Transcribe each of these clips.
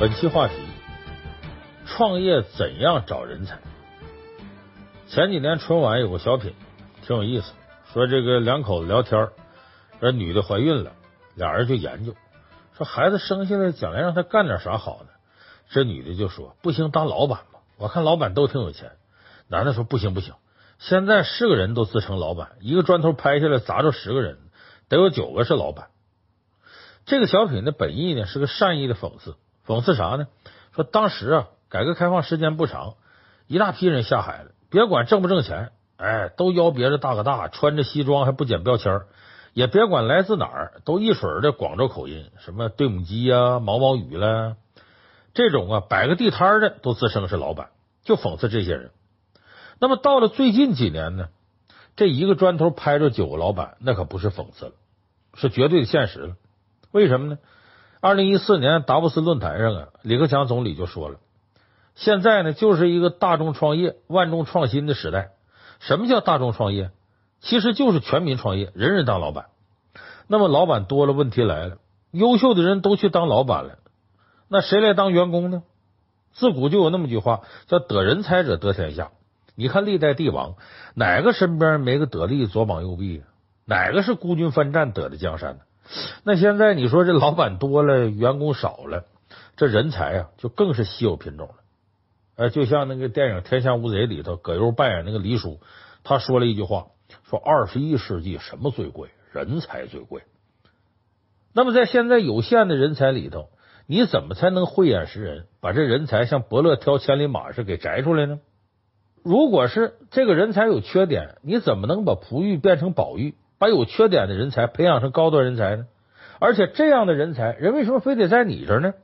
本期话题：创业怎样找人才？前几年春晚有个小品，挺有意思，说这个两口子聊天，这女的怀孕了，俩人就研究，说孩子生下来将来让他干点啥好呢？这女的就说：“不行，当老板吧，我看老板都挺有钱。”男的说：“不行不行，现在是个人都自称老板，一个砖头拍下来砸着十个人，得有九个是老板。”这个小品的本意呢是个善意的讽刺。讽刺啥呢？说当时啊，改革开放时间不长，一大批人下海了，别管挣不挣钱，哎，都邀别着大哥大，穿着西装还不捡标签，也别管来自哪儿，都一水的广州口音，什么对母鸡呀、毛毛雨了，这种啊，摆个地摊的都自称是老板，就讽刺这些人。那么到了最近几年呢，这一个砖头拍着九个老板，那可不是讽刺了，是绝对的现实了。为什么呢？二零一四年达沃斯论坛上啊，李克强总理就说了，现在呢就是一个大众创业、万众创新的时代。什么叫大众创业？其实就是全民创业，人人当老板。那么老板多了，问题来了，优秀的人都去当老板了，那谁来当员工呢？自古就有那么句话，叫“得人才者得天下”。你看历代帝王，哪个身边没个得力左膀右臂？哪个是孤军奋战得的江山呢？那现在你说这老板多了，员工少了，这人才啊就更是稀有品种了。呃，就像那个电影《天下无贼》里头，葛优扮演那个黎叔，他说了一句话：说二十一世纪什么最贵？人才最贵。那么在现在有限的人才里头，你怎么才能慧眼识人，把这人才像伯乐挑千里马似的给摘出来呢？如果是这个人才有缺点，你怎么能把璞玉变成宝玉？把有缺点的人才培养成高端人才呢？而且这样的人才，人为什么非得在你这儿呢？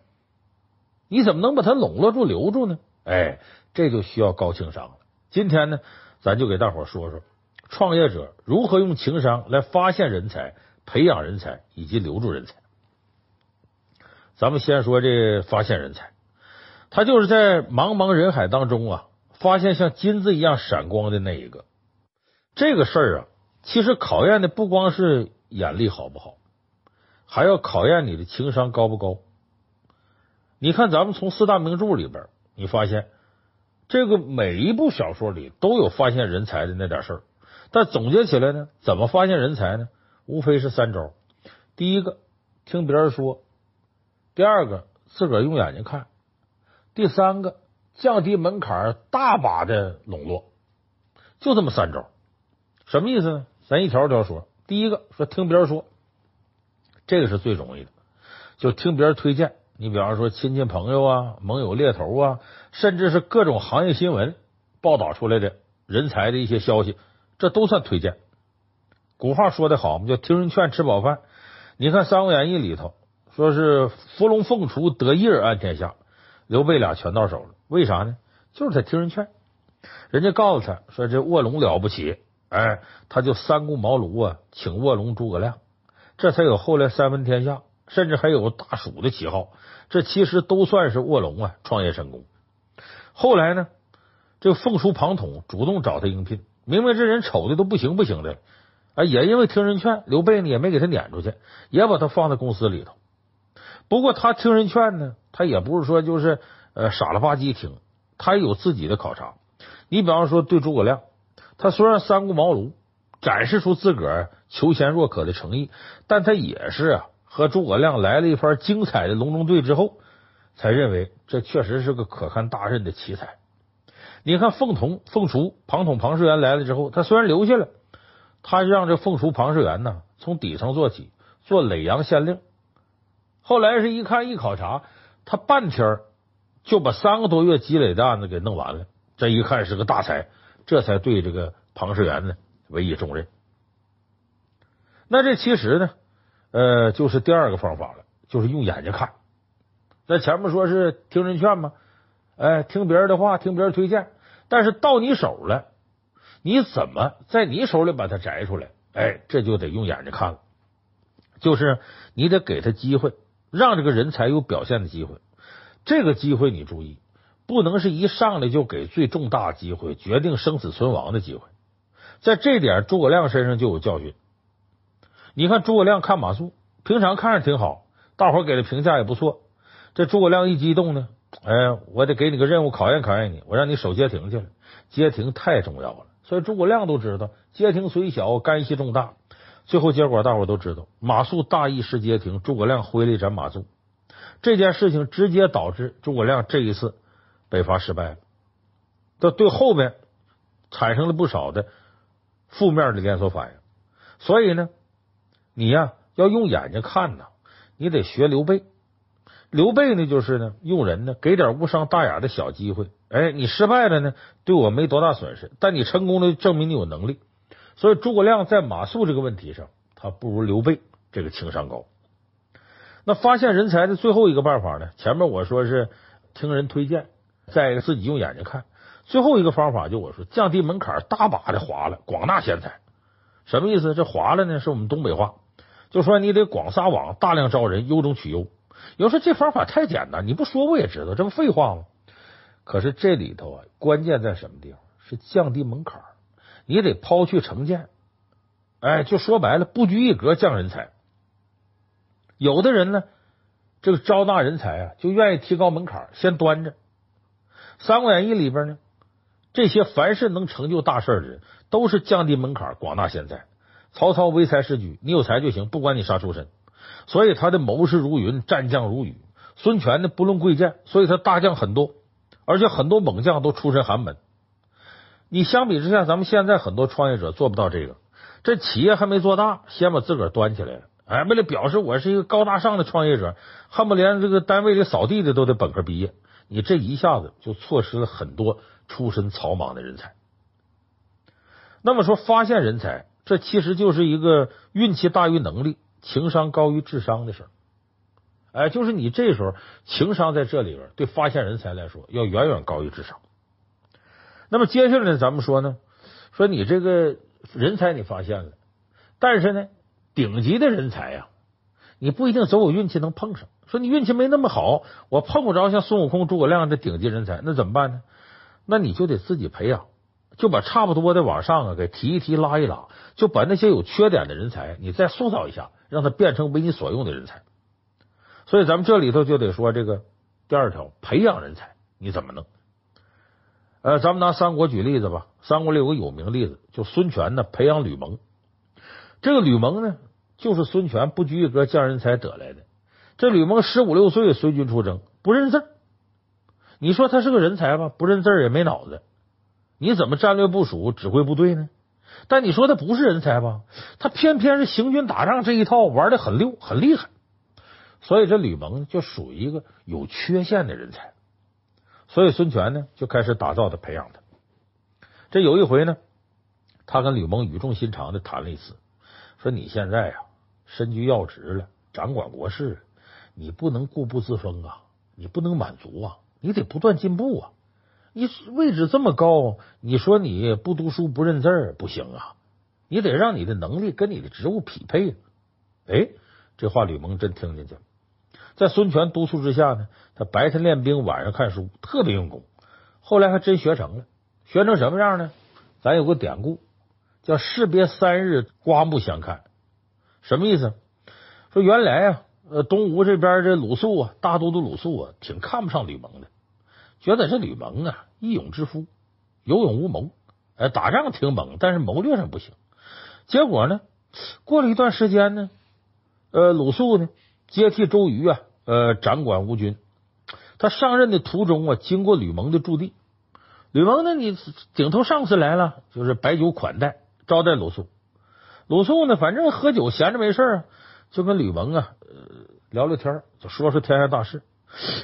你怎么能把他笼络住、留住呢？哎，这就需要高情商了。今天呢，咱就给大伙说说创业者如何用情商来发现人才、培养人才以及留住人才。咱们先说这发现人才，他就是在茫茫人海当中啊，发现像金子一样闪光的那一个。这个事儿啊。其实考验的不光是眼力好不好，还要考验你的情商高不高。你看，咱们从四大名著里边，你发现这个每一部小说里都有发现人才的那点事儿，但总结起来呢，怎么发现人才呢？无非是三招：第一个，听别人说；第二个，自个儿用眼睛看；第三个，降低门槛，大把的笼络。就这么三招，什么意思呢？咱一条条说。第一个说听别人说，这个是最容易的，就听别人推荐。你比方说亲戚朋友啊、盟友猎头啊，甚至是各种行业新闻报道出来的人才的一些消息，这都算推荐。古话说的好，嘛叫听人劝，吃饱饭。你看《三国演义》里头说是伏龙凤雏得一人安天下，刘备俩全到手了。为啥呢？就是他听人劝，人家告诉他说这卧龙了不起。哎，他就三顾茅庐啊，请卧龙诸葛亮，这才有后来三分天下，甚至还有大蜀的旗号。这其实都算是卧龙啊创业成功。后来呢，这个凤雏庞统主动找他应聘，明明这人丑的都不行不行的，啊，也因为听人劝，刘备呢也没给他撵出去，也把他放在公司里头。不过他听人劝呢，他也不是说就是呃傻了吧唧听，他也有自己的考察。你比方说对诸葛亮。他虽然三顾茅庐，展示出自个儿求贤若渴的诚意，但他也是啊，和诸葛亮来了一番精彩的隆中对之后，才认为这确实是个可堪大任的奇才。你看凤同、凤雏、庞统、庞士元来了之后，他虽然留下了，他让这凤雏、庞士元呢从底层做起，做耒阳县令。后来是一看一考察，他半天就把三个多月积累的案子给弄完了。这一看是个大才。这才对这个庞士元呢委以重任。那这其实呢，呃，就是第二个方法了，就是用眼睛看。那前面说是听人劝嘛，哎，听别人的话，听别人推荐，但是到你手了，你怎么在你手里把它摘出来？哎，这就得用眼睛看了。就是你得给他机会，让这个人才有表现的机会。这个机会你注意。不能是一上来就给最重大机会，决定生死存亡的机会。在这点，诸葛亮身上就有教训。你看诸葛亮看马谡，平常看着挺好，大伙给的评价也不错。这诸葛亮一激动呢，哎，我得给你个任务考验考验你，我让你守街亭去了。街亭太重要了，所以诸葛亮都知道，街亭虽小，干系重大。最后结果大伙都知道，马谡大意失街亭，诸葛亮挥了一斩马谡。这件事情直接导致诸葛亮这一次北伐失败了，这对后面产生了不少的负面的连锁反应。所以呢，你呀要用眼睛看呐，你得学刘备。刘备呢，就是呢用人呢给点无伤大雅的小机会，哎，你失败了呢，对我没多大损失，但你成功了，证明你有能力。所以诸葛亮在马谡这个问题上，他不如刘备这个情商高。那发现人才的最后一个办法呢？前面我说是听人推荐，再一个自己用眼睛看。最后一个方法就我说降低门槛，大把的划了，广纳贤才。什么意思？这划了呢，是我们东北话，就说你得广撒网，大量招人，优中取优。有时候这方法太简单，你不说我也知道，这不废话吗？可是这里头啊，关键在什么地方？是降低门槛，你得抛去成见。哎，就说白了，不拘一格降人才。有的人呢，这个招纳人才啊，就愿意提高门槛，先端着。《三国演义》里边呢，这些凡是能成就大事的人，都是降低门槛，广纳贤才。曹操唯才是举，你有才就行，不管你啥出身。所以他的谋士如云，战将如雨。孙权呢，不论贵贱，所以他大将很多，而且很多猛将都出身寒门。你相比之下，咱们现在很多创业者做不到这个。这企业还没做大，先把自个儿端起来了。哎，为了表示我是一个高大上的创业者，恨不连这个单位里扫地的都得本科毕业。你这一下子就错失了很多出身草莽的人才。那么说，发现人才，这其实就是一个运气大于能力、情商高于智商的事儿。哎，就是你这时候情商在这里边，对发现人才来说要远远高于智商。那么接下来呢，咱们说呢，说你这个人才你发现了，但是呢。顶级的人才呀，你不一定总有运气能碰上。说你运气没那么好，我碰不着像孙悟空、诸葛亮的顶级人才，那怎么办呢？那你就得自己培养，就把差不多的往上啊给提一提、拉一拉，就把那些有缺点的人才，你再塑造一下，让他变成为你所用的人才。所以咱们这里头就得说这个第二条，培养人才你怎么弄？呃，咱们拿三国举例子吧。三国里有个有名例子，就孙权呢培养吕蒙。这个吕蒙呢，就是孙权不拘一格降人才得来的。这吕蒙十五六岁随军出征，不认字。你说他是个人才吧？不认字也没脑子，你怎么战略部署、指挥部队呢？但你说他不是人才吧？他偏偏是行军打仗这一套玩的很溜、很厉害。所以这吕蒙就属于一个有缺陷的人才。所以孙权呢就开始打造他、培养他。这有一回呢，他跟吕蒙语重心长的谈了一次。说你现在呀，身居要职了，掌管国事，你不能固步自封啊，你不能满足啊，你得不断进步啊。你位置这么高，你说你不读书不认字不行啊，你得让你的能力跟你的职务匹配。哎，这话吕蒙真听进去了。在孙权督促之下呢，他白天练兵，晚上看书，特别用功。后来还真学成了，学成什么样呢？咱有个典故。叫士别三日，刮目相看，什么意思？说原来啊，呃，东吴这边这鲁肃啊，大都督鲁肃啊，挺看不上吕蒙的，觉得这吕蒙啊，义勇之夫，有勇无谋，哎，打仗挺猛，但是谋略上不行。结果呢，过了一段时间呢，呃，鲁肃呢接替周瑜啊，呃，掌管吴军。他上任的途中啊，经过吕蒙的驻地，吕蒙呢，你顶头上司来了，就是摆酒款待。招待鲁肃，鲁肃呢，反正喝酒闲着没事啊，就跟吕蒙啊聊聊天，就说说天下大事。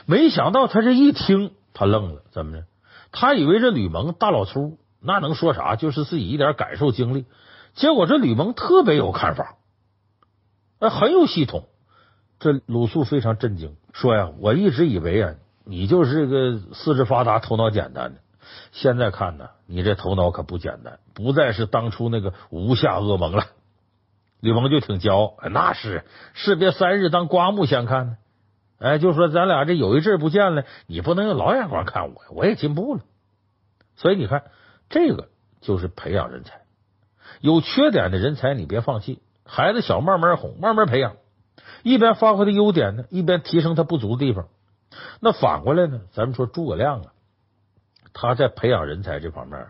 没想到他这一听，他愣了，怎么着？他以为这吕蒙大老粗，那能说啥？就是自己一点感受经历。结果这吕蒙特别有看法，呃，很有系统。这鲁肃非常震惊，说呀：“我一直以为啊，你就是个四肢发达、头脑简单的。”现在看呢，你这头脑可不简单，不再是当初那个吴下噩蒙了。吕蒙就挺骄傲，那是士别三日，当刮目相看呢。哎，就说咱俩这有一阵不见了，你不能用老眼光看我，我也进步了。所以你看，这个就是培养人才，有缺点的人才你别放弃，孩子小慢慢哄，慢慢培养，一边发挥他优点呢，一边提升他不足的地方。那反过来呢？咱们说诸葛亮啊，他在培养人才这方面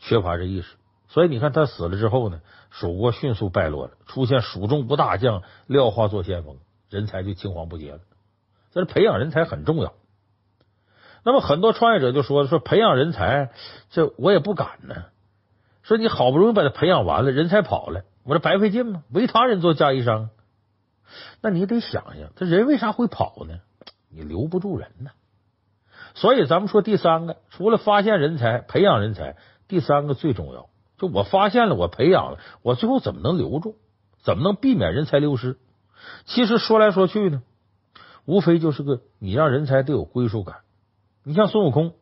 缺乏这意识，所以你看他死了之后呢，蜀国迅速败落了，出现蜀中无大将，廖化做先锋，人才就青黄不接了。但是培养人才很重要。那么很多创业者就说说培养人才，这我也不敢呢。说你好不容易把他培养完了，人才跑了，我这白费劲吗？为他人做嫁衣裳。那你得想想，这人为啥会跑呢？你留不住人呢。所以咱们说第三个，除了发现人才、培养人才，第三个最重要。就我发现了，我培养了，我最后怎么能留住？怎么能避免人才流失？其实说来说去呢，无非就是个你让人才得有归属感。你像孙悟空，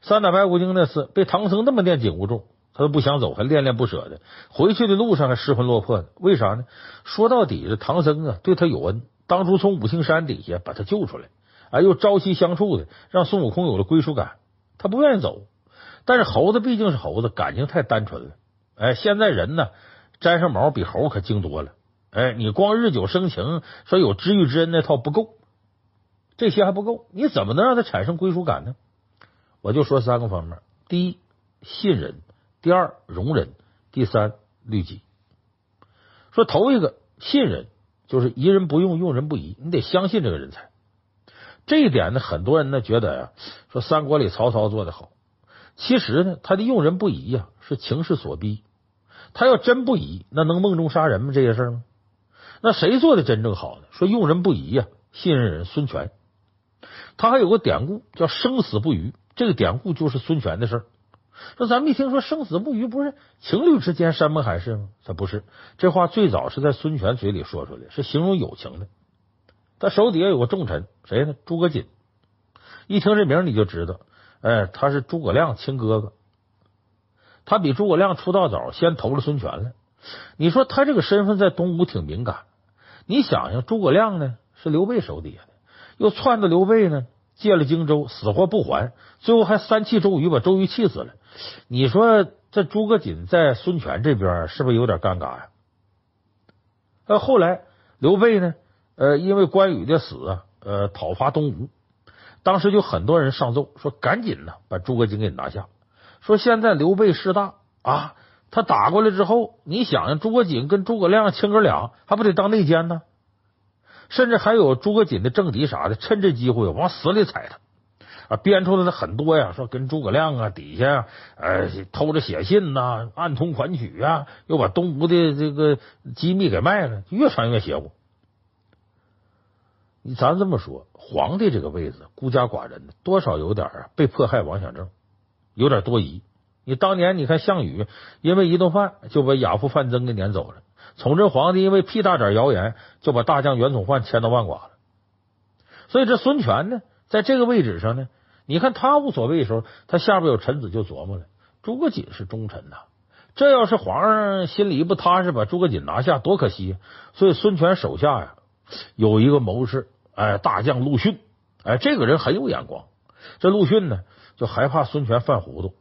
三打白骨精那次被唐僧那么念紧箍咒，他都不想走，还恋恋不舍的。回去的路上还失魂落魄的，为啥呢？说到底，这唐僧啊对他有恩，当初从五行山底下把他救出来，哎，又朝夕相处的，让孙悟空有了归属感。他不愿意走，但是猴子毕竟是猴子，感情太单纯了。哎，现在人呢，沾上毛比猴可精多了。哎，你光日久生情，说有知遇之恩那套不够。这些还不够，你怎么能让他产生归属感呢？我就说三个方面：第一，信任；第二，容忍；第三，律己。说头一个信任，就是疑人不用，用人不疑，你得相信这个人才。这一点呢，很多人呢觉得呀，说三国里曹操做的好。其实呢，他的用人不疑呀，是情势所逼。他要真不疑，那能梦中杀人吗？这些事儿吗？那谁做的真正好呢？说用人不疑呀，信任人孙权。他还有个典故叫“生死不渝”，这个典故就是孙权的事儿。说咱们一听说“生死不渝”，不是情侣之间山盟海誓吗？他不是，这话最早是在孙权嘴里说出来，是形容友情的。他手底下有个重臣，谁呢？诸葛瑾。一听这名你就知道，哎，他是诸葛亮亲哥哥。他比诸葛亮出道早，先投了孙权了。你说他这个身份在东吴挺敏感。你想想，诸葛亮呢是刘备手底下的。又攥着刘备呢，借了荆州，死活不还，最后还三气周瑜，把周瑜气死了。你说这诸葛瑾在孙权这边是不是有点尴尬呀？呃，后来刘备呢，呃，因为关羽的死啊，呃，讨伐东吴，当时就很多人上奏说，赶紧呢把诸葛瑾给拿下。说现在刘备势大啊，他打过来之后，你想想，诸葛瑾跟诸葛亮亲哥俩，还不得当内奸呢？甚至还有诸葛瑾的政敌啥的，趁这机会往死里踩他啊！编出来的很多呀，说跟诸葛亮啊底下呃偷着写信呐、暗通款曲啊，又把东吴的这个机密给卖了，越传越邪乎。你咱这么说，皇帝这个位子孤家寡人，多少有点啊被迫害妄想症，有点多疑。你当年你看项羽，因为一顿饭就把亚父范增给撵走了。崇祯皇帝因为屁大点谣言，就把大将袁崇焕千刀万剐了。所以这孙权呢，在这个位置上呢，你看他无所谓的时候，他下边有臣子就琢磨了：诸葛瑾是忠臣呐，这要是皇上心里不踏实，把诸葛瑾拿下，多可惜。所以孙权手下呀，有一个谋士，哎，大将陆逊，哎，这个人很有眼光。这陆逊呢，就害怕孙权犯糊涂，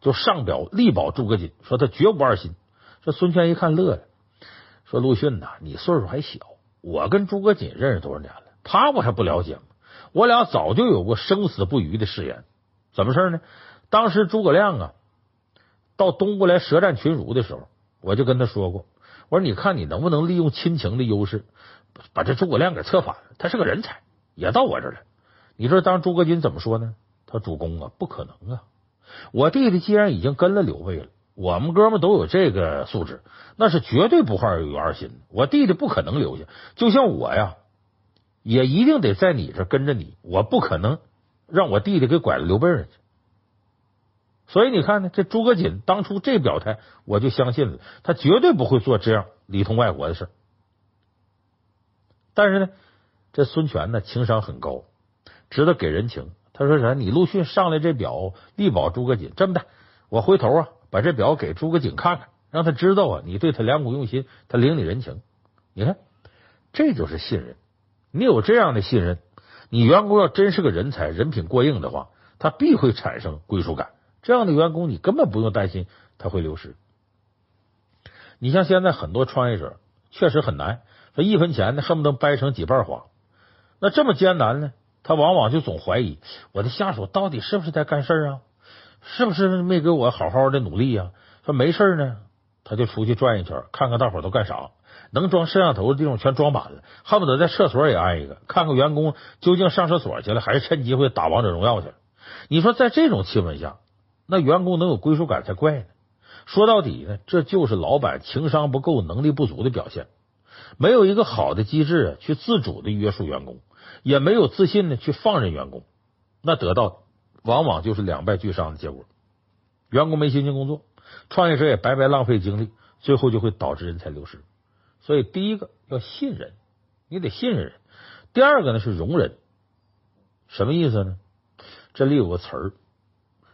就上表力保诸葛瑾，说他绝无二心。这孙权一看乐了。说陆逊呐，你岁数还小，我跟诸葛瑾认识多少年了？他我还不了解吗？我俩早就有过生死不渝的誓言。怎么事呢？当时诸葛亮啊到东吴来舌战群儒的时候，我就跟他说过，我说你看你能不能利用亲情的优势，把这诸葛亮给策反了？他是个人才，也到我这儿来。你说当诸葛瑾怎么说呢？他主公啊，不可能啊！我弟弟既然已经跟了刘备了。我们哥们都有这个素质，那是绝对不会有二心的。我弟弟不可能留下，就像我呀，也一定得在你这跟着你。我不可能让我弟弟给拐了刘备人去。所以你看呢，这诸葛瑾当初这表态，我就相信了，他绝对不会做这样里通外国的事。但是呢，这孙权呢，情商很高，知道给人情。他说啥？你陆逊上来这表力保诸葛瑾，这么的，我回头啊。把这表给诸葛瑾看看，让他知道啊，你对他良苦用心，他领你人情。你看，这就是信任。你有这样的信任，你员工要真是个人才，人品过硬的话，他必会产生归属感。这样的员工，你根本不用担心他会流失。你像现在很多创业者，确实很难，说一分钱呢，恨不得掰成几瓣花。那这么艰难呢？他往往就总怀疑我的下属到底是不是在干事啊？是不是没给我好好的努力呀？说没事呢，他就出去转一圈，看看大伙都干啥，能装摄像头的地方全装满了，恨不得在厕所也安一个，看看员工究竟上厕所去了，还是趁机会打王者荣耀去了。你说在这种气氛下，那员工能有归属感才怪呢。说到底呢，这就是老板情商不够、能力不足的表现，没有一个好的机制去自主的约束员工，也没有自信的去放任员工，那得到往往就是两败俱伤的结果。员工没心情工作，创业者也白白浪费精力，最后就会导致人才流失。所以，第一个要信任，你得信任人；第二个呢是容忍，什么意思呢？这里有个词儿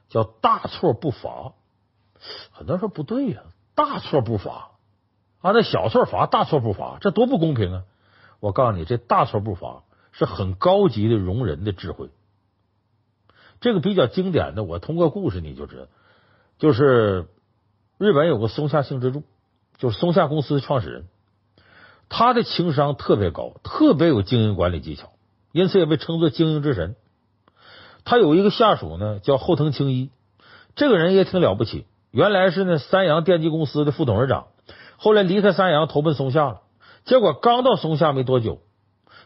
叫“大错不罚”。很多人说不对呀，大错不罚啊，那小错罚，大错不罚，这多不公平啊！我告诉你，这大错不罚是很高级的容人的智慧。这个比较经典的，我通过故事你就知道，就是日本有个松下幸之助，就是松下公司的创始人，他的情商特别高，特别有经营管理技巧，因此也被称作经营之神。他有一个下属呢，叫后藤青一，这个人也挺了不起。原来是呢三洋电机公司的副董事长，后来离开三洋投奔松下了。结果刚到松下没多久，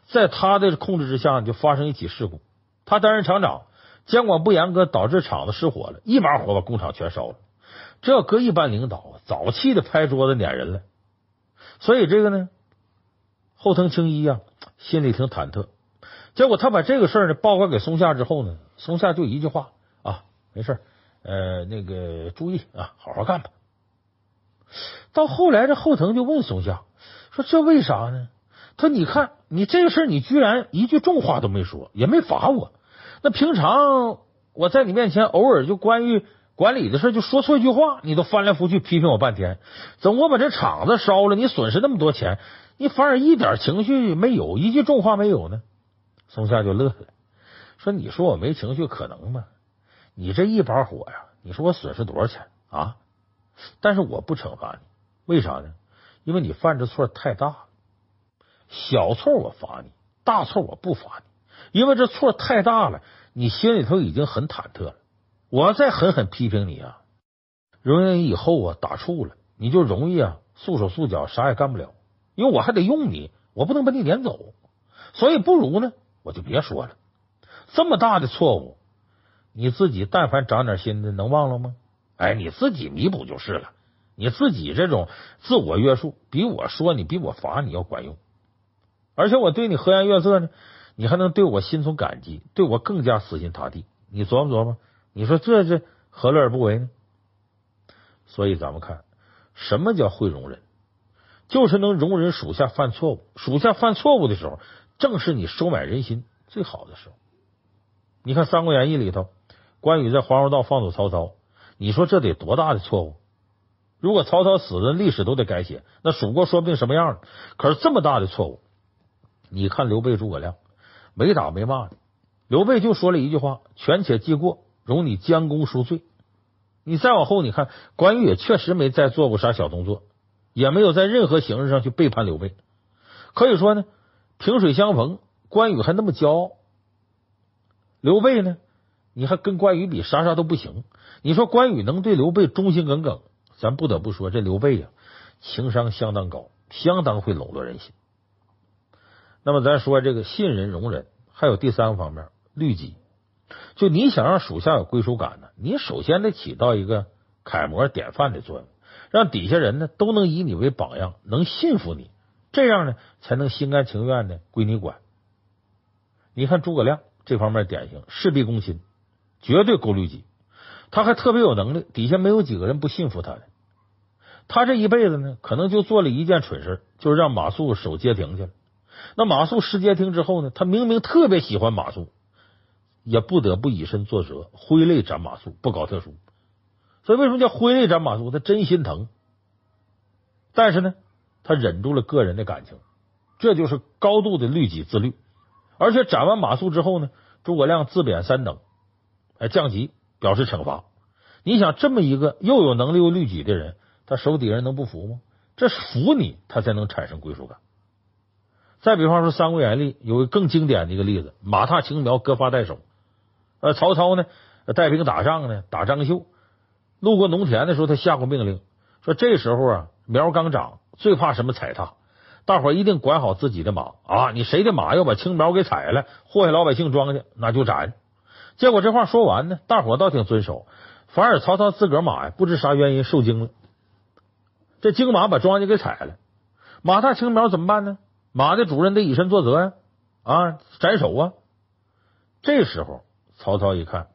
在他的控制之下就发生一起事故。他担任厂长，监管不严格，导致厂子失火了，一把火把工厂全烧了。这要搁一般领导，早气的拍桌子撵人了。所以这个呢，后藤青一啊，心里挺忐忑。结果他把这个事儿呢报告给松下之后呢，松下就一句话啊，没事。呃，那个注意啊，好好干吧。到后来，这后藤就问松下说：“这为啥呢？”他说：“你看，你这个事儿，你居然一句重话都没说，也没罚我。那平常我在你面前偶尔就关于管理的事，就说错一句话，你都翻来覆去批评我半天。怎么我把这厂子烧了，你损失那么多钱，你反而一点情绪没有，一句重话没有呢？”松下就乐了，说：“你说我没情绪，可能吗？”你这一把火呀，你说我损失多少钱啊？但是我不惩罚你，为啥呢？因为你犯这错太大了。小错我罚你，大错我不罚你，因为这错太大了，你心里头已经很忐忑了。我要再狠狠批评你啊，容易以后啊打怵了，你就容易啊束手束脚，啥也干不了。因为我还得用你，我不能把你撵走，所以不如呢，我就别说了。这么大的错误。你自己但凡长点心的，能忘了吗？哎，你自己弥补就是了。你自己这种自我约束，比我说你，比我罚你要管用。而且我对你和颜悦色呢，你还能对我心存感激，对我更加死心塌地。你琢磨琢磨，你说这这何乐而不为呢？所以咱们看，什么叫会容忍？就是能容忍属下犯错误。属下犯错误的时候，正是你收买人心最好的时候。你看《三国演义》里头。关羽在黄州道放走曹操，你说这得多大的错误？如果曹操死了，历史都得改写，那蜀国说不定什么样了。可是这么大的错误，你看刘备、诸葛亮没打没骂的，刘备就说了一句话：“权且记过，容你将功赎罪。”你再往后，你看关羽也确实没再做过啥小动作，也没有在任何形式上去背叛刘备。可以说呢，萍水相逢，关羽还那么骄傲，刘备呢？你还跟关羽比，啥啥都不行。你说关羽能对刘备忠心耿耿，咱不得不说这刘备呀，情商相当高，相当会笼络人心。那么咱说这个信任容忍，还有第三个方面，律己。就你想让属下有归属感呢，你首先得起到一个楷模典范的作用，让底下人呢都能以你为榜样，能信服你，这样呢才能心甘情愿的归你管。你看诸葛亮这方面典型，事必躬亲。绝对够律己，他还特别有能力，底下没有几个人不信服他的。他这一辈子呢，可能就做了一件蠢事，就是让马谡守街亭去了。那马谡失街亭之后呢，他明明特别喜欢马谡，也不得不以身作则，挥泪斩马谡，不搞特殊。所以为什么叫挥泪斩马谡？他真心疼，但是呢，他忍住了个人的感情，这就是高度的律己自律。而且斩完马谡之后呢，诸葛亮自贬三等。降级表示惩罚。你想这么一个又有能力又律己的人，他手底下人能不服吗？这是服你，他才能产生归属感。再比方说《三国演义》有个更经典的一个例子：马踏青苗，割发代首。呃，曹操呢带兵打仗呢，打张绣，路过农田的时候，他下过命令，说这时候啊苗刚长，最怕什么踩踏，大伙一定管好自己的马啊！你谁的马要把青苗给踩了，祸害老百姓庄稼，那就斩。结果这话说完呢，大伙倒挺遵守，反而曹操自个儿马呀，不知啥原因受惊了，这惊马把庄稼给踩了。马踏青苗怎么办呢？马的主人得以身作则呀，啊，斩首啊！这时候曹操一看，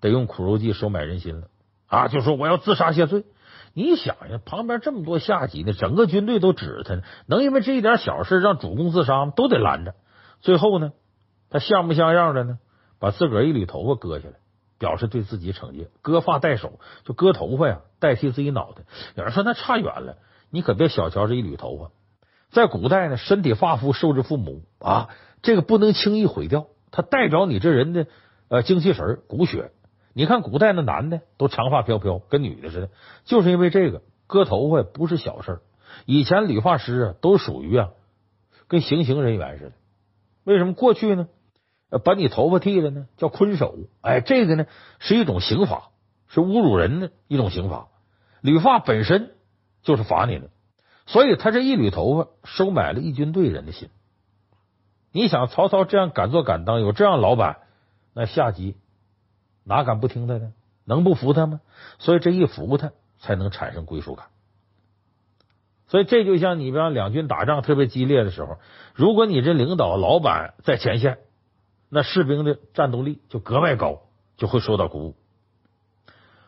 得用苦肉计收买人心了啊，就说我要自杀谢罪。你想呀，旁边这么多下级呢，整个军队都指着他呢，能因为这一点小事让主公自杀吗？都得拦着。最后呢，他像不像样的呢？把自个儿一缕头发割下来，表示对自己惩戒，割发代首，就割头发呀，代替自己脑袋。有人说那差远了，你可别小瞧这一缕头发。在古代呢，身体发肤受之父母啊，这个不能轻易毁掉，它代表你这人的呃精气神、骨血。你看古代那男的都长发飘飘，跟女的似的，就是因为这个割头发不是小事儿。以前理发师啊，都属于啊跟行刑人员似的。为什么过去呢？把你头发剃了呢，叫坤手。哎，这个呢是一种刑罚，是侮辱人的一种刑罚。理发本身就是罚你的。所以他这一缕头发收买了一军队人的心。你想曹操这样敢做敢当，有这样老板，那下级哪敢不听他的？能不服他吗？所以这一服他，才能产生归属感。所以这就像你比方两军打仗特别激烈的时候，如果你这领导老板在前线，那士兵的战斗力就格外高，就会受到鼓舞。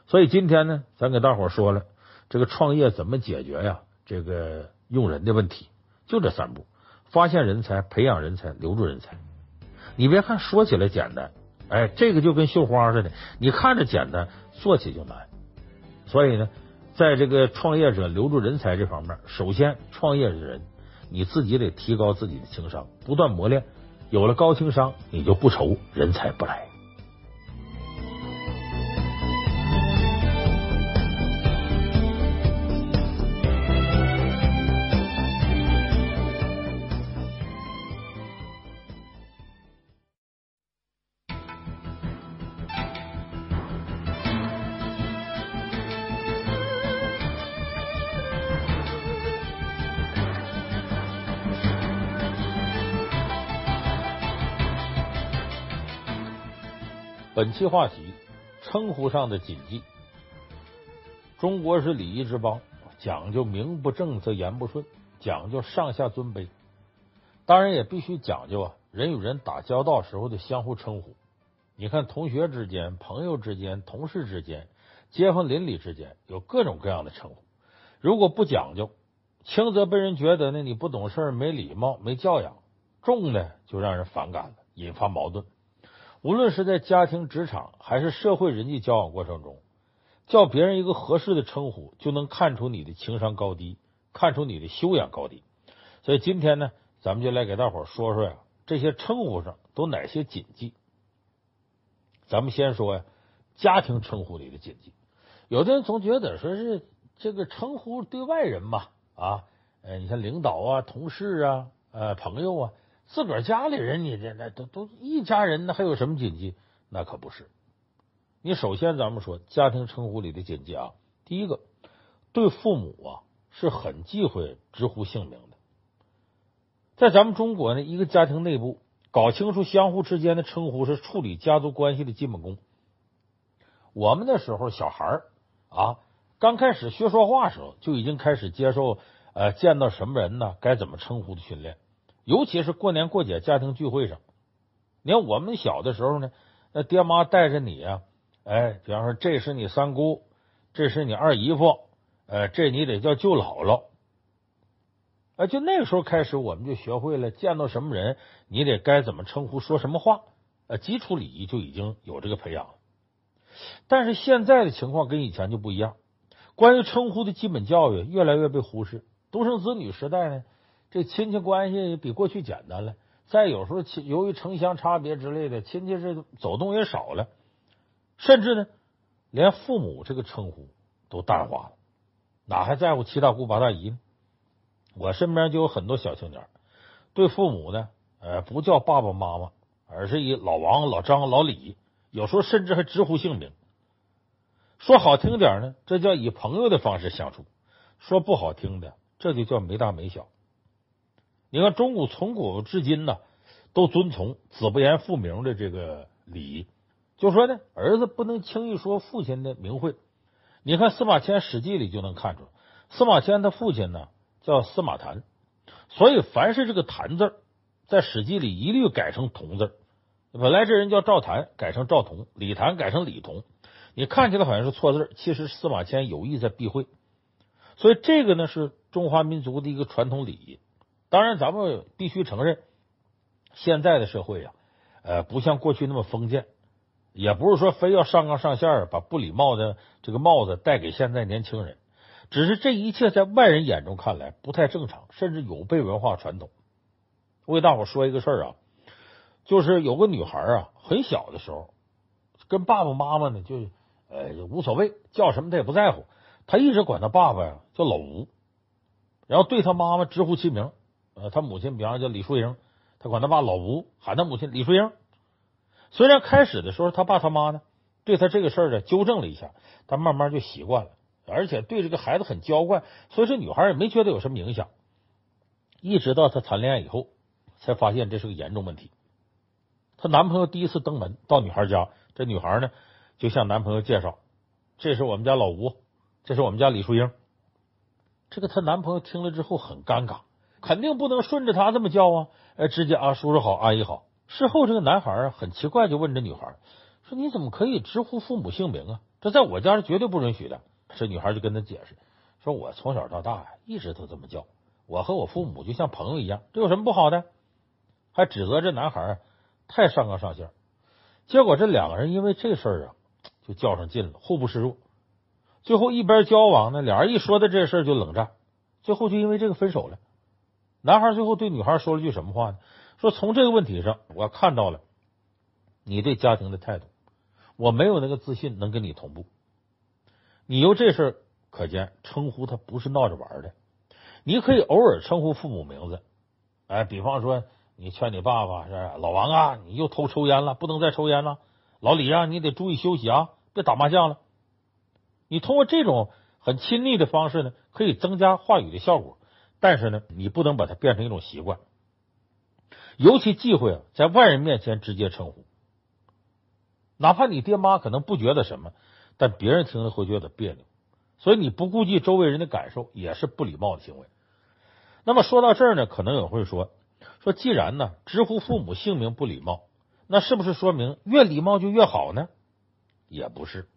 所以今天呢，咱给大伙说了这个创业怎么解决呀？这个用人的问题就这三步：发现人才、培养人才、留住人才。你别看说起来简单，哎，这个就跟绣花似的，你看着简单，做起就难。所以呢，在这个创业者留住人才这方面，首先创业的人你自己得提高自己的情商，不断磨练，有了高情商，你就不愁人才不来。本期话题：称呼上的谨记。中国是礼仪之邦，讲究名不正则言不顺，讲究上下尊卑。当然也必须讲究啊，人与人打交道时候的相互称呼。你看，同学之间、朋友之间、同事之间、街坊邻里之间，有各种各样的称呼。如果不讲究，轻则被人觉得呢你不懂事、没礼貌、没教养；重呢就让人反感了，引发矛盾。无论是在家庭、职场，还是社会人际交往过程中，叫别人一个合适的称呼，就能看出你的情商高低，看出你的修养高低。所以今天呢，咱们就来给大伙说说呀，这些称呼上都哪些禁忌。咱们先说呀，家庭称呼里的禁忌。有的人总觉得说是这个称呼对外人嘛，啊，呃，你像领导啊、同事啊、呃、朋友啊。自个儿家里人，你这那都都一家人，那还有什么谨记？那可不是。你首先咱们说家庭称呼里的谨记啊，第一个，对父母啊是很忌讳直呼姓名的。在咱们中国呢，一个家庭内部搞清楚相互之间的称呼是处理家族关系的基本功。我们那时候小孩儿啊，刚开始学说话时候，就已经开始接受呃见到什么人呢，该怎么称呼的训练。尤其是过年过节家庭聚会上，你看我们小的时候呢，那爹妈带着你啊，哎，比方说这是你三姑，这是你二姨夫，呃，这你得叫舅姥姥，哎，就那个时候开始，我们就学会了见到什么人，你得该怎么称呼，说什么话，呃，基础礼仪就已经有这个培养。但是现在的情况跟以前就不一样，关于称呼的基本教育越来越被忽视，独生子女时代呢。这亲戚关系比过去简单了，再有时候亲由于城乡差别之类的，亲戚是走动也少了，甚至呢，连父母这个称呼都淡化了，哪还在乎七大姑八大姨呢？我身边就有很多小青年，对父母呢，呃，不叫爸爸妈妈，而是以老王、老张、老李，有时候甚至还直呼姓名。说好听点呢，这叫以朋友的方式相处；说不好听的，这就叫没大没小。你看，中古从古至今呢，都遵从子不言父名的这个礼仪，就说呢，儿子不能轻易说父亲的名讳。你看司马迁《史记》里就能看出，司马迁他父亲呢叫司马谈，所以凡是这个“谈”字，在《史记》里一律改成“同”字。本来这人叫赵谈，改成赵同；李谈改成李同。你看起来好像是错字，其实司马迁有意在避讳。所以这个呢是中华民族的一个传统礼仪。当然，咱们必须承认，现在的社会呀，呃，不像过去那么封建，也不是说非要上纲上线把不礼貌的这个帽子戴给现在年轻人。只是这一切在外人眼中看来不太正常，甚至有悖文化传统。我给大伙说一个事儿啊，就是有个女孩啊，很小的时候，跟爸爸妈妈呢就。呃，无所谓，叫什么她也不在乎。她一直管她爸爸呀叫老吴，然后对她妈妈直呼其名。呃，他母亲比方叫李淑英，他管他爸老吴，喊他母亲李淑英。虽然开始的时候他爸他妈呢对他这个事儿呢纠正了一下，但慢慢就习惯了，而且对这个孩子很娇惯，所以这女孩也没觉得有什么影响。一直到她谈恋爱以后，才发现这是个严重问题。她男朋友第一次登门到女孩家，这女孩呢。就向男朋友介绍，这是我们家老吴，这是我们家李淑英。这个她男朋友听了之后很尴尬，肯定不能顺着他这么叫啊，呃，直接啊，叔叔好，阿姨好。事后这个男孩很奇怪，就问这女孩说：“你怎么可以直呼父母姓名啊？这在我家是绝对不允许的。”这女孩就跟他解释说：“我从小到大呀，一直都这么叫，我和我父母就像朋友一样，这有什么不好的？”还指责这男孩太上纲上线。结果这两个人因为这事儿啊。就较上劲了，互不示弱。最后一边交往呢，俩人一说的这事儿就冷战，最后就因为这个分手了。男孩最后对女孩说了句什么话呢？说从这个问题上，我看到了你对家庭的态度，我没有那个自信能跟你同步。你由这事可见，称呼他不是闹着玩的。你可以偶尔称呼父母名字，哎，比方说你劝你爸爸是老王啊，你又偷抽烟了，不能再抽烟了。老李啊，你得注意休息啊，别打麻将了。你通过这种很亲昵的方式呢，可以增加话语的效果，但是呢，你不能把它变成一种习惯。尤其忌讳，在外人面前直接称呼，哪怕你爹妈可能不觉得什么，但别人听了会觉得别扭。所以你不顾及周围人的感受，也是不礼貌的行为。那么说到这儿呢，可能有会说说，既然呢直呼父母姓名不礼貌。那是不是说明越礼貌就越好呢？也不是。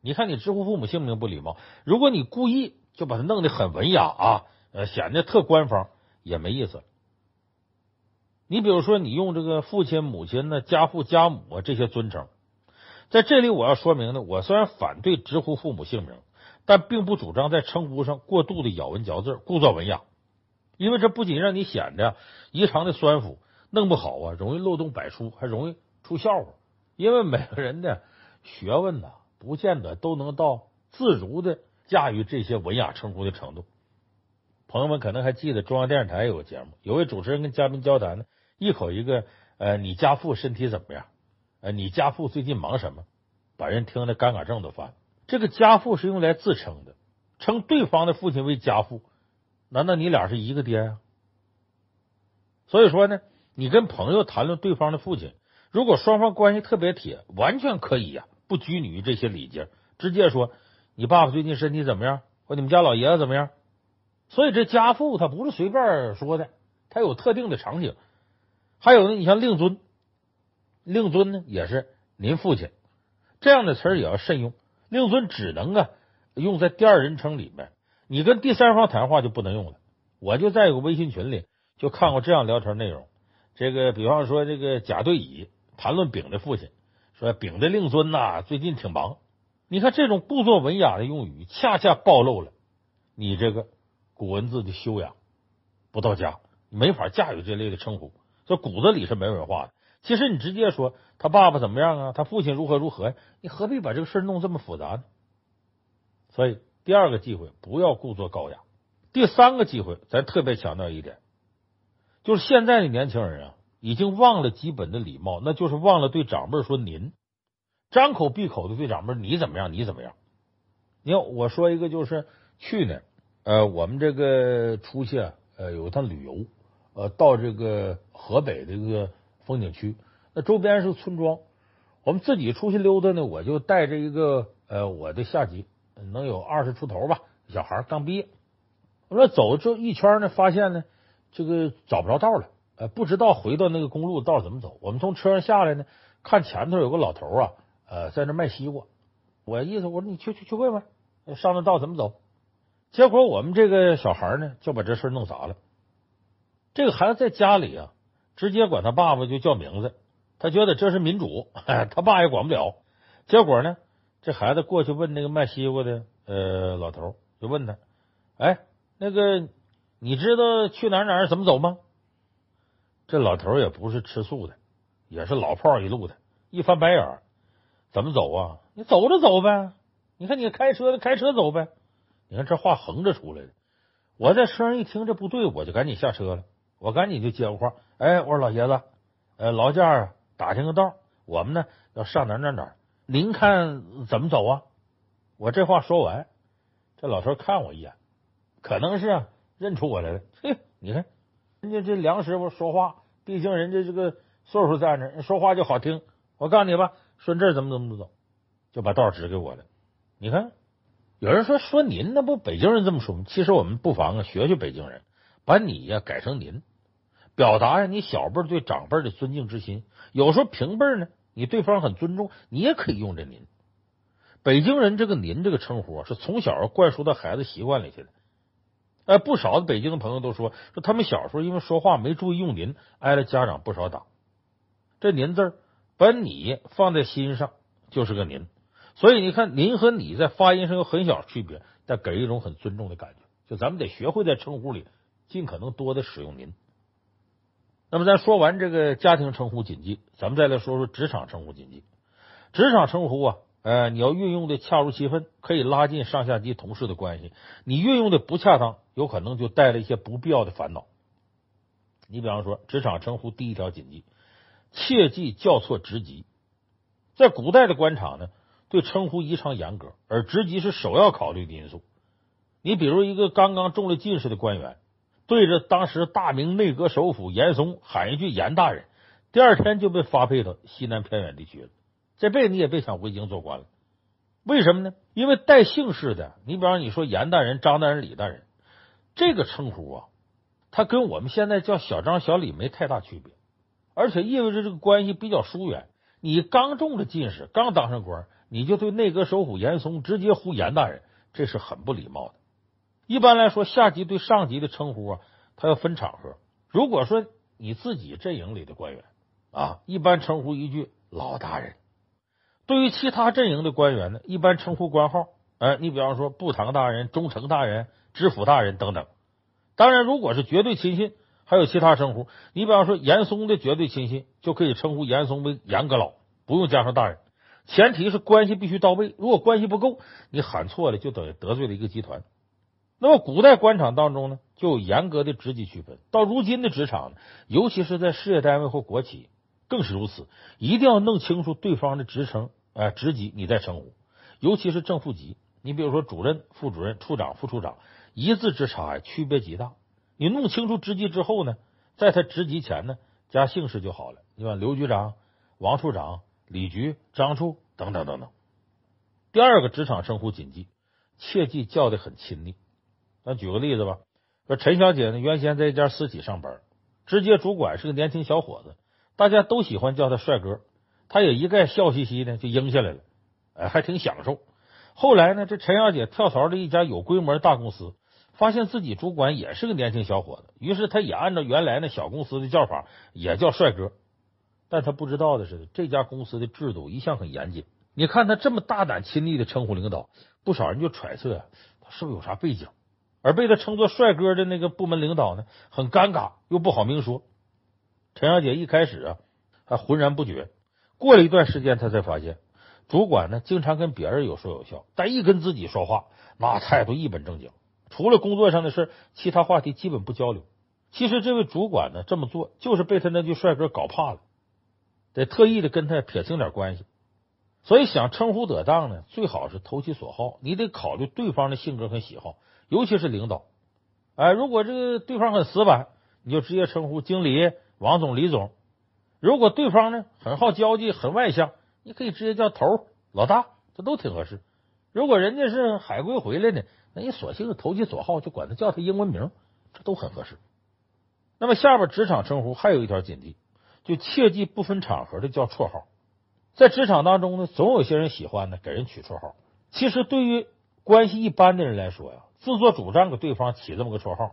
你看，你直呼父母姓名不礼貌，如果你故意就把它弄得很文雅啊，呃，显得特官方，也没意思。你比如说，你用这个父亲、母亲呢、家父、家母啊这些尊称，在这里我要说明呢，我虽然反对直呼父母姓名，但并不主张在称呼上过度的咬文嚼字、故作文雅，因为这不仅让你显得异常的酸腐。弄不好啊，容易漏洞百出，还容易出笑话。因为每个人的学问呐，不见得都能到自如的驾驭这些文雅称呼的程度。朋友们可能还记得中央电视台有个节目，有位主持人跟嘉宾交谈呢，一口一个呃，你家父身体怎么样？呃，你家父最近忙什么？把人听得尴尬症都犯了。这个家父是用来自称的，称对方的父亲为家父，难道你俩是一个爹呀？所以说呢。你跟朋友谈论对方的父亲，如果双方关系特别铁，完全可以呀，不拘泥于这些礼节，直接说你爸爸最近身体怎么样，或你们家老爷子怎么样。所以这家父他不是随便说的，他有特定的场景。还有呢，你像令尊，令尊呢也是您父亲这样的词儿也要慎用。令尊只能啊用在第二人称里面，你跟第三方谈话就不能用了。我就在一个微信群里就看过这样聊天内容。这个，比方说，这个甲对乙谈论丙的父亲，说丙的令尊呐，最近挺忙。你看这种故作文雅的用语，恰恰暴露了你这个古文字的修养不到家，没法驾驭这类的称呼。这骨子里是没文化的。其实你直接说他爸爸怎么样啊，他父亲如何如何呀，你何必把这个事弄这么复杂呢？所以第二个忌讳，不要故作高雅。第三个忌讳，咱特别强调一点。就是现在的年轻人啊，已经忘了基本的礼貌，那就是忘了对长辈说您，张口闭口的对长辈你怎么样，你怎么样。你看，我说一个，就是去年呃，我们这个出去啊，呃，有一趟旅游，呃，到这个河北这个风景区，那周边是村庄，我们自己出去溜达呢，我就带着一个呃我的下级，能有二十出头吧，小孩刚毕业。我说走这一圈呢，发现呢，这个找不着道了，呃，不知道回到那个公路道怎么走。我们从车上下来呢，看前头有个老头啊，呃，在那卖西瓜。我意思，我说你去去去问问，上那道怎么走？结果我们这个小孩呢，就把这事弄砸了。这个孩子在家里啊，直接管他爸爸就叫名字，他觉得这是民主，他爸也管不了。结果呢，这孩子过去问那个卖西瓜的呃老头，就问他，哎，那个你知道去哪哪怎么走吗？这老头也不是吃素的，也是老炮一路的，一翻白眼，怎么走啊？你走着走呗，你看你开车的开车走呗。你看这话横着出来的，我在车上一听这不对，我就赶紧下车了。我赶紧就接过话，哎，我说老爷子，呃，劳驾啊打听个道，我们呢要上哪哪哪，您看怎么走啊？我这话说完，这老头看我一眼，可能是啊认出我来了。嘿，你看人家这梁师傅说话，毕竟人家这个岁数在那，说话就好听。我告诉你吧，顺这怎么怎么走。就把道指给我了。你看，有人说说您，那不北京人这么说吗？其实我们不妨啊学学北京人，把你呀改成您，表达呀你小辈对长辈的尊敬之心。有时候平辈呢，你对方很尊重，你也可以用这您。北京人这个您这个称呼是从小灌输到孩子习惯里去的。哎，不少的北京的朋友都说，说他们小时候因为说话没注意用您，挨了家长不少打。这您字儿把你放在心上，就是个您。所以你看，您和你在发音上有很小区别，但给人一种很尊重的感觉。就咱们得学会在称呼里尽可能多的使用“您”。那么，咱说完这个家庭称呼谨记，咱们再来说说职场称呼谨记。职场称呼啊，呃，你要运用的恰如其分，可以拉近上下级同事的关系；你运用的不恰当，有可能就带来一些不必要的烦恼。你比方说，职场称呼第一条谨记，切忌叫错职级。在古代的官场呢。对称呼异常严格，而职级是首要考虑的因素。你比如一个刚刚中了进士的官员，对着当时大明内阁首辅严嵩喊一句“严大人”，第二天就被发配到西南偏远地区了。这辈子你也别想回京做官了。为什么呢？因为带姓氏的，你比方你说严大人、张大人、李大人，这个称呼啊，他跟我们现在叫小张、小李没太大区别，而且意味着这个关系比较疏远。你刚中了进士，刚当上官。你就对内阁首辅严嵩直接呼严大人，这是很不礼貌的。一般来说，下级对上级的称呼啊，他要分场合。如果说你自己阵营里的官员啊，一般称呼一句老大人；对于其他阵营的官员呢，一般称呼官号。哎，你比方说步堂大人、中丞大人、知府大人等等。当然，如果是绝对亲信，还有其他称呼。你比方说严嵩的绝对亲信，就可以称呼严嵩为严阁老，不用加上大人。前提是关系必须到位，如果关系不够，你喊错了就等于得罪了一个集团。那么古代官场当中呢，就有严格的职级区分。到如今的职场，尤其是在事业单位或国企，更是如此。一定要弄清楚对方的职称，哎，职级你再称呼。尤其是正副级，你比如说主任、副主任、处长、副处长，一字之差呀，区别极大。你弄清楚职级之后呢，在他职级前呢加姓氏就好了。你看刘局长、王处长。李局、张处等等等等。第二个职场称呼谨记，切记叫的很亲昵。咱举个例子吧，说陈小姐呢，原先在一家私企上班，直接主管是个年轻小伙子，大家都喜欢叫他帅哥，他也一概笑嘻嘻的就应下来了，哎，还挺享受。后来呢，这陈小姐跳槽了一家有规模的大公司，发现自己主管也是个年轻小伙子，于是他也按照原来那小公司的叫法，也叫帅哥。但他不知道的是，这家公司的制度一向很严谨。你看他这么大胆亲昵的称呼领导，不少人就揣测啊，他是不是有啥背景？而被他称作帅哥的那个部门领导呢，很尴尬，又不好明说。陈小姐一开始啊，还浑然不觉。过了一段时间，她才发现，主管呢经常跟别人有说有笑，但一跟自己说话，那态度一本正经。除了工作上的事，其他话题基本不交流。其实这位主管呢这么做，就是被他那句帅哥搞怕了，得特意的跟他撇清点关系。所以想称呼得当呢，最好是投其所好，你得考虑对方的性格和喜好，尤其是领导。哎，如果这个对方很死板，你就直接称呼经理、王总、李总。如果对方呢很好交际、很外向，你可以直接叫头、老大，这都挺合适。如果人家是海归回来呢，那你索性投其所好，就管他叫他英文名，这都很合适。那么下边职场称呼还有一条禁忌，就切记不分场合的叫绰号。在职场当中呢，总有些人喜欢呢给人取绰号。其实对于关系一般的人来说呀，自作主张给对方起这么个绰号，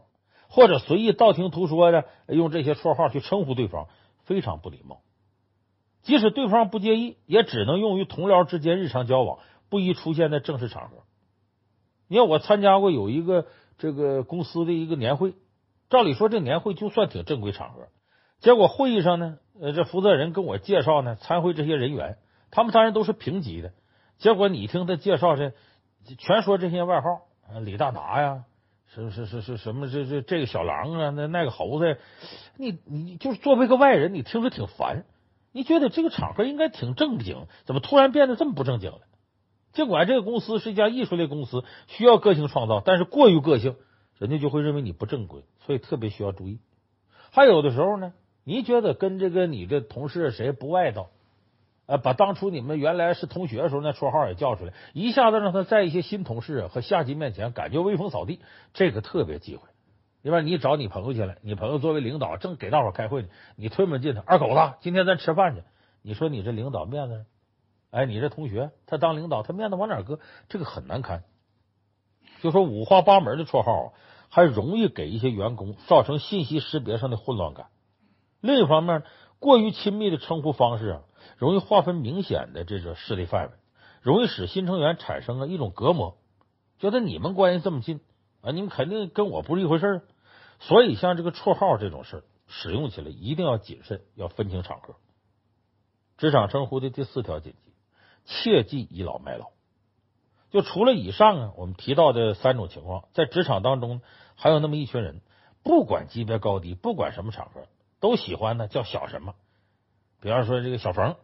或者随意道听途说的用这些绰号去称呼对方，非常不礼貌。即使对方不介意，也只能用于同僚之间日常交往，不宜出现在正式场合。你看，我参加过有一个这个公司的一个年会，照理说这年会就算挺正规场合，结果会议上呢。呃，这负责人跟我介绍呢，参会这些人员，他们当然都是平级的。结果你听他介绍这，全说这些外号，李大拿呀，是是是是什么这这这个小狼啊，那那个猴子，你你就是作为一个外人，你听着挺烦。你觉得这个场合应该挺正经，怎么突然变得这么不正经了？尽管这个公司是一家艺术类公司，需要个性创造，但是过于个性，人家就会认为你不正规，所以特别需要注意。还有的时候呢。你觉得跟这个你的同事谁不外道？呃，把当初你们原来是同学的时候那绰号也叫出来，一下子让他在一些新同事和下级面前感觉威风扫地，这个特别忌讳。另外，你找你朋友去了，你朋友作为领导正给大伙开会呢，你推门进去，二狗子，今天咱吃饭去。你说你这领导面子，哎，你这同学他当领导，他面子往哪搁？这个很难堪。就说五花八门的绰号，还容易给一些员工造成信息识别上的混乱感。另一方面，过于亲密的称呼方式啊，容易划分明显的这个势力范围，容易使新成员产生了一种隔膜，觉得你们关系这么近啊，你们肯定跟我不是一回事。所以，像这个绰号这种事使用起来一定要谨慎，要分清场合。职场称呼的第四条禁忌，切忌倚老卖老。就除了以上啊，我们提到的三种情况，在职场当中还有那么一群人，不管级别高低，不管什么场合。都喜欢呢，叫小什么？比方说这个小冯，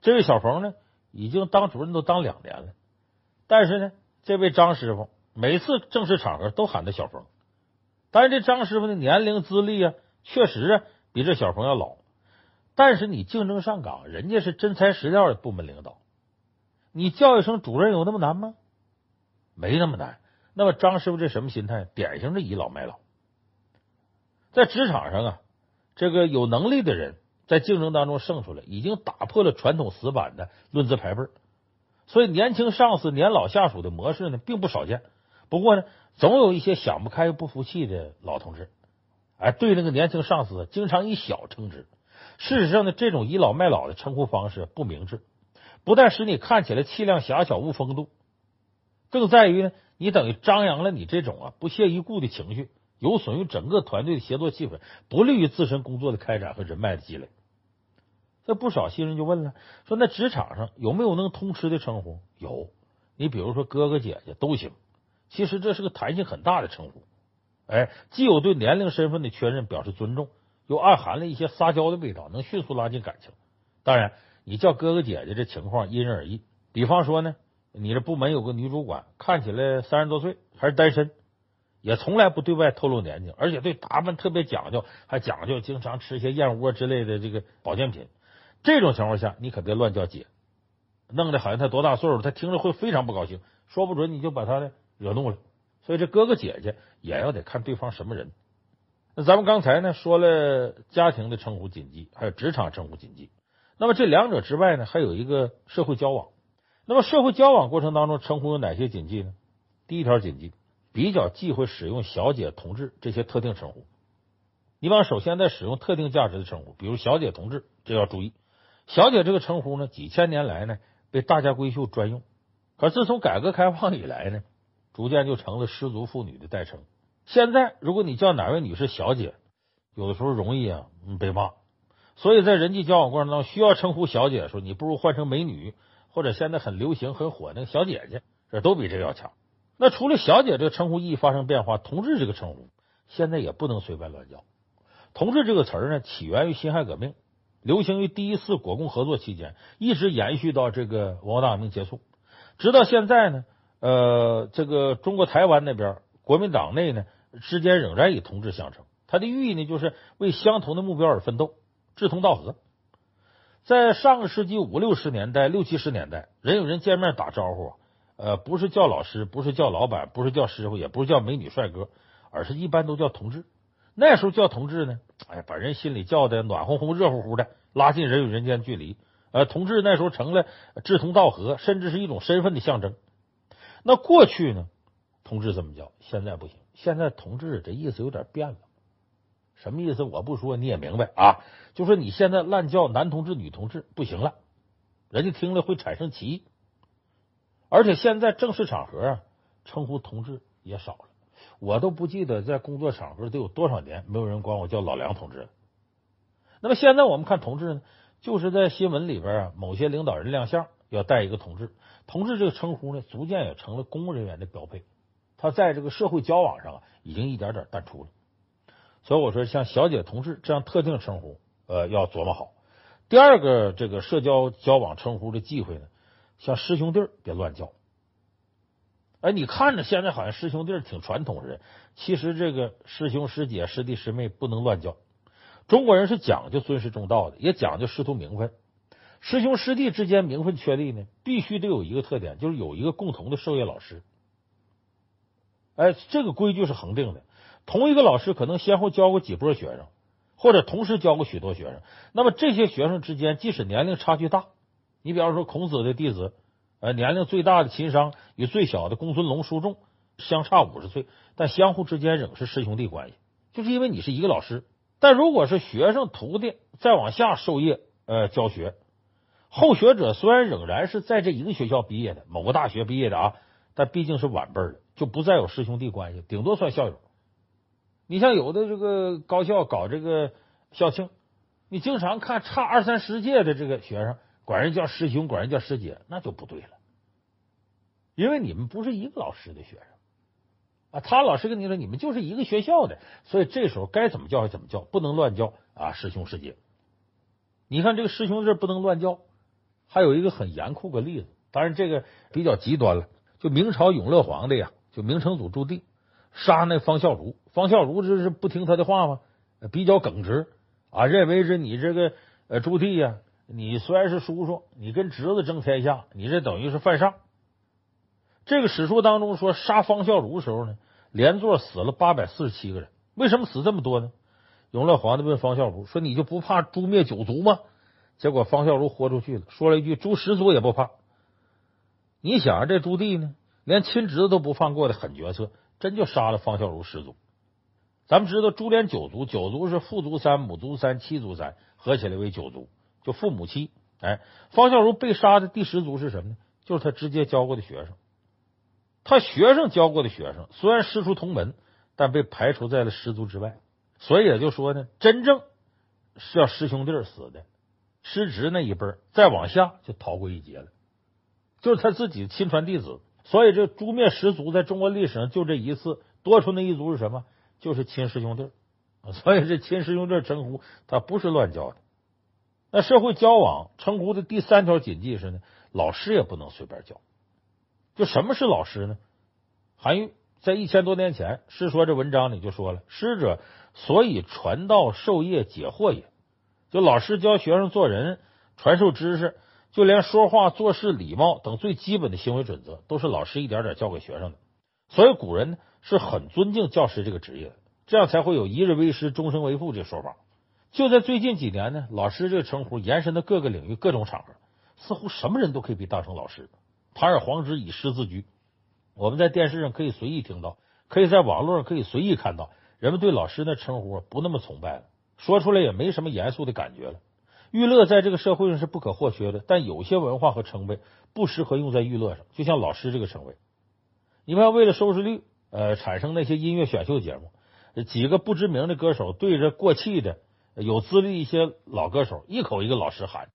这位小冯呢，已经当主任都当两年了，但是呢，这位张师傅每次正式场合都喊他小冯。但是这张师傅的年龄资历啊，确实啊比这小冯要老，但是你竞争上岗，人家是真材实料的部门领导，你叫一声主任有那么难吗？没那么难。那么张师傅这什么心态？典型的倚老卖老，在职场上啊。这个有能力的人在竞争当中胜出来，已经打破了传统死板的论资排辈儿，所以年轻上司年老下属的模式呢并不少见。不过呢，总有一些想不开不服气的老同志，哎，对那个年轻上司经常以小称之。事实上呢，这种倚老卖老的称呼方式不明智，不但使你看起来气量狭小无风度，更在于呢，你等于张扬了你这种啊不屑一顾的情绪。有损于整个团队的协作气氛，不利于自身工作的开展和人脉的积累。这不少新人就问了，说那职场上有没有能通吃的称呼？有，你比如说哥哥姐姐都行。其实这是个弹性很大的称呼，哎，既有对年龄身份的确认表示尊重，又暗含了一些撒娇的味道，能迅速拉近感情。当然，你叫哥哥姐姐这情况因人而异。比方说呢，你这部门有个女主管，看起来三十多岁，还是单身。也从来不对外透露年龄，而且对打扮特别讲究，还讲究经常吃些燕窝之类的这个保健品。这种情况下，你可别乱叫姐，弄得好像他多大岁数，他听着会非常不高兴，说不准你就把他呢惹怒了。所以这哥哥姐姐也要得看对方什么人。那咱们刚才呢说了家庭的称呼禁忌，还有职场称呼禁忌。那么这两者之外呢，还有一个社会交往。那么社会交往过程当中，称呼有哪些禁忌呢？第一条禁忌。比较忌讳使用小姐、同志这些特定称呼。你往首先在使用特定价值的称呼，比如小姐、同志，这要注意。小姐这个称呼呢，几千年来呢被大家闺秀专用，可自从改革开放以来呢，逐渐就成了失足妇女的代称。现在如果你叫哪位女士小姐，有的时候容易啊被骂。所以在人际交往过程当中，需要称呼小姐的时候，你不如换成美女，或者现在很流行、很火那个小姐姐，这都比这个要强。那除了小姐这个称呼意义发生变化，同志这个称呼现在也不能随便乱叫。同志这个词儿呢，起源于辛亥革命，流行于第一次国共合作期间，一直延续到这个文化大革命结束，直到现在呢。呃，这个中国台湾那边国民党内呢之间仍然以同志相称，它的寓意呢就是为相同的目标而奋斗，志同道合。在上个世纪五六十年代、六七十年代，人与人见面打招呼，呃，不是叫老师，不是叫老板，不是叫师傅，也不是叫美女帅哥，而是一般都叫同志。那时候叫同志呢，哎，把人心里叫的暖烘烘、热乎乎的，拉近人与人间距离。呃，同志那时候成了志同道合，甚至是一种身份的象征。那过去呢，同志这么叫，现在不行。现在同志这意思有点变了，什么意思？我不说你也明白啊。就说你现在滥叫男同志、女同志不行了，人家听了会产生歧义。而且现在正式场合啊，称呼同志也少了。我都不记得在工作场合得有多少年没有人管我叫老梁同志了。那么现在我们看同志呢，就是在新闻里边啊，某些领导人亮相要带一个同志。同志这个称呼呢，逐渐也成了公务人员的标配。他在这个社会交往上啊，已经一点点淡出了。所以我说，像小姐、同志这样特定称呼，呃，要琢磨好。第二个，这个社交交往称呼的忌讳呢，像师兄弟别乱叫。哎，你看着现在好像师兄弟挺传统似的，其实这个师兄师姐、师弟师妹不能乱叫。中国人是讲究尊师重道的，也讲究师徒名分。师兄师弟之间名分确立呢，必须得有一个特点，就是有一个共同的授业老师。哎，这个规矩是恒定的。同一个老师可能先后教过几波学生，或者同时教过许多学生。那么这些学生之间，即使年龄差距大，你比方说孔子的弟子，呃，年龄最大的秦商与最小的公孙龙、叔仲相差五十岁，但相互之间仍是师兄弟关系，就是因为你是一个老师。但如果是学生徒弟再往下授业，呃，教学。后学者虽然仍然是在这一个学校毕业的，某个大学毕业的啊，但毕竟是晚辈的，就不再有师兄弟关系，顶多算校友。你像有的这个高校搞这个校庆，你经常看差二三十届的这个学生管人叫师兄，管人叫师姐，那就不对了，因为你们不是一个老师的学生啊。他老师跟你说，你们就是一个学校的，所以这时候该怎么叫还怎么叫，不能乱叫啊，师兄师姐。你看这个师兄这不能乱叫。还有一个很严酷的例子，当然这个比较极端了。就明朝永乐皇帝呀，就明成祖朱棣杀那方孝孺，方孝孺这是不听他的话吗？比较耿直啊，认为是你这个呃朱棣呀，你虽然是叔叔，你跟侄子争天下，你这等于是犯上。这个史书当中说，杀方孝孺的时候呢，连坐死了八百四十七个人。为什么死这么多呢？永乐皇帝问方孝孺说：“你就不怕诛灭九族吗？”结果方孝孺豁出去了，说了一句：“诛十族也不怕。”你想这朱棣呢，连亲侄子都不放过的狠角色，真就杀了方孝孺十族。咱们知道株连九族，九族是父族三、母族三、妻族三，合起来为九族，就父母妻。哎，方孝孺被杀的第十族是什么呢？就是他直接教过的学生。他学生教过的学生，虽然师出同门，但被排除在了十族之外。所以也就说呢，真正是要师兄弟死的。师侄那一辈再往下就逃过一劫了，就是他自己的亲传弟子。所以这诛灭十族在中国历史上就这一次，多出那一族是什么？就是亲师兄弟。所以这亲师兄弟称呼他不是乱叫的。那社会交往称呼的第三条谨记是呢，老师也不能随便叫。就什么是老师呢？韩愈在一千多年前《师说》这文章里就说了：“师者，所以传道授业解惑也。”就老师教学生做人、传授知识，就连说话、做事、礼貌等最基本的行为准则，都是老师一点点教给学生的。所以古人呢是很尊敬教师这个职业，这样才会有一日为师，终生为父这说法。就在最近几年呢，老师这个称呼延伸到各个领域、各种场合，似乎什么人都可以被当成老师。堂而皇之以师自居，我们在电视上可以随意听到，可以在网络上可以随意看到，人们对老师的称呼不那么崇拜了。说出来也没什么严肃的感觉了。娱乐在这个社会上是不可或缺的，但有些文化和称谓不适合用在娱乐上，就像老师这个称谓。你看，为了收视率，呃，产生那些音乐选秀节目，几个不知名的歌手对着过气的有资历一些老歌手，一口一个老师喊。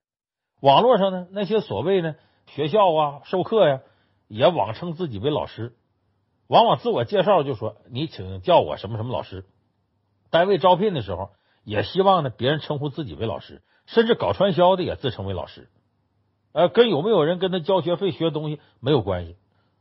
网络上呢，那些所谓呢学校啊授课呀，也妄称自己为老师，往往自我介绍就说：“你请叫我什么什么老师。”单位招聘的时候，也希望呢别人称呼自己为老师，甚至搞传销的也自称为老师。呃，跟有没有人跟他交学费学东西没有关系。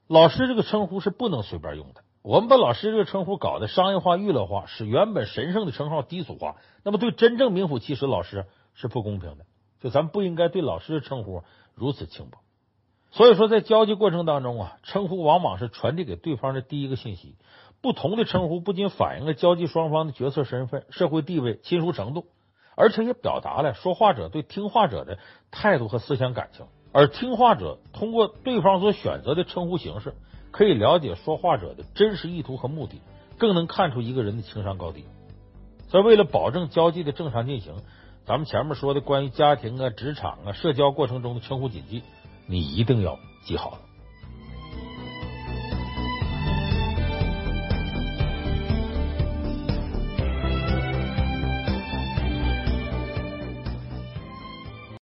老师这个称呼是不能随便用的。我们把老师这个称呼搞得商业化、娱乐化，使原本神圣的称号低俗化，那么对真正名副其实老师是不公平的。就咱们不应该对老师的称呼如此轻薄。所以说，在交际过程当中啊，称呼往往是传递给对方的第一个信息。不同的称呼不仅反映了交际双方的角色身份、社会地位、亲疏程度，而且也表达了说话者对听话者的态度和思想感情。而听话者通过对方所选择的称呼形式，可以了解说话者的真实意图和目的，更能看出一个人的情商高低。所以，为了保证交际的正常进行，咱们前面说的关于家庭啊、职场啊、社交过程中的称呼谨记。你一定要记好了。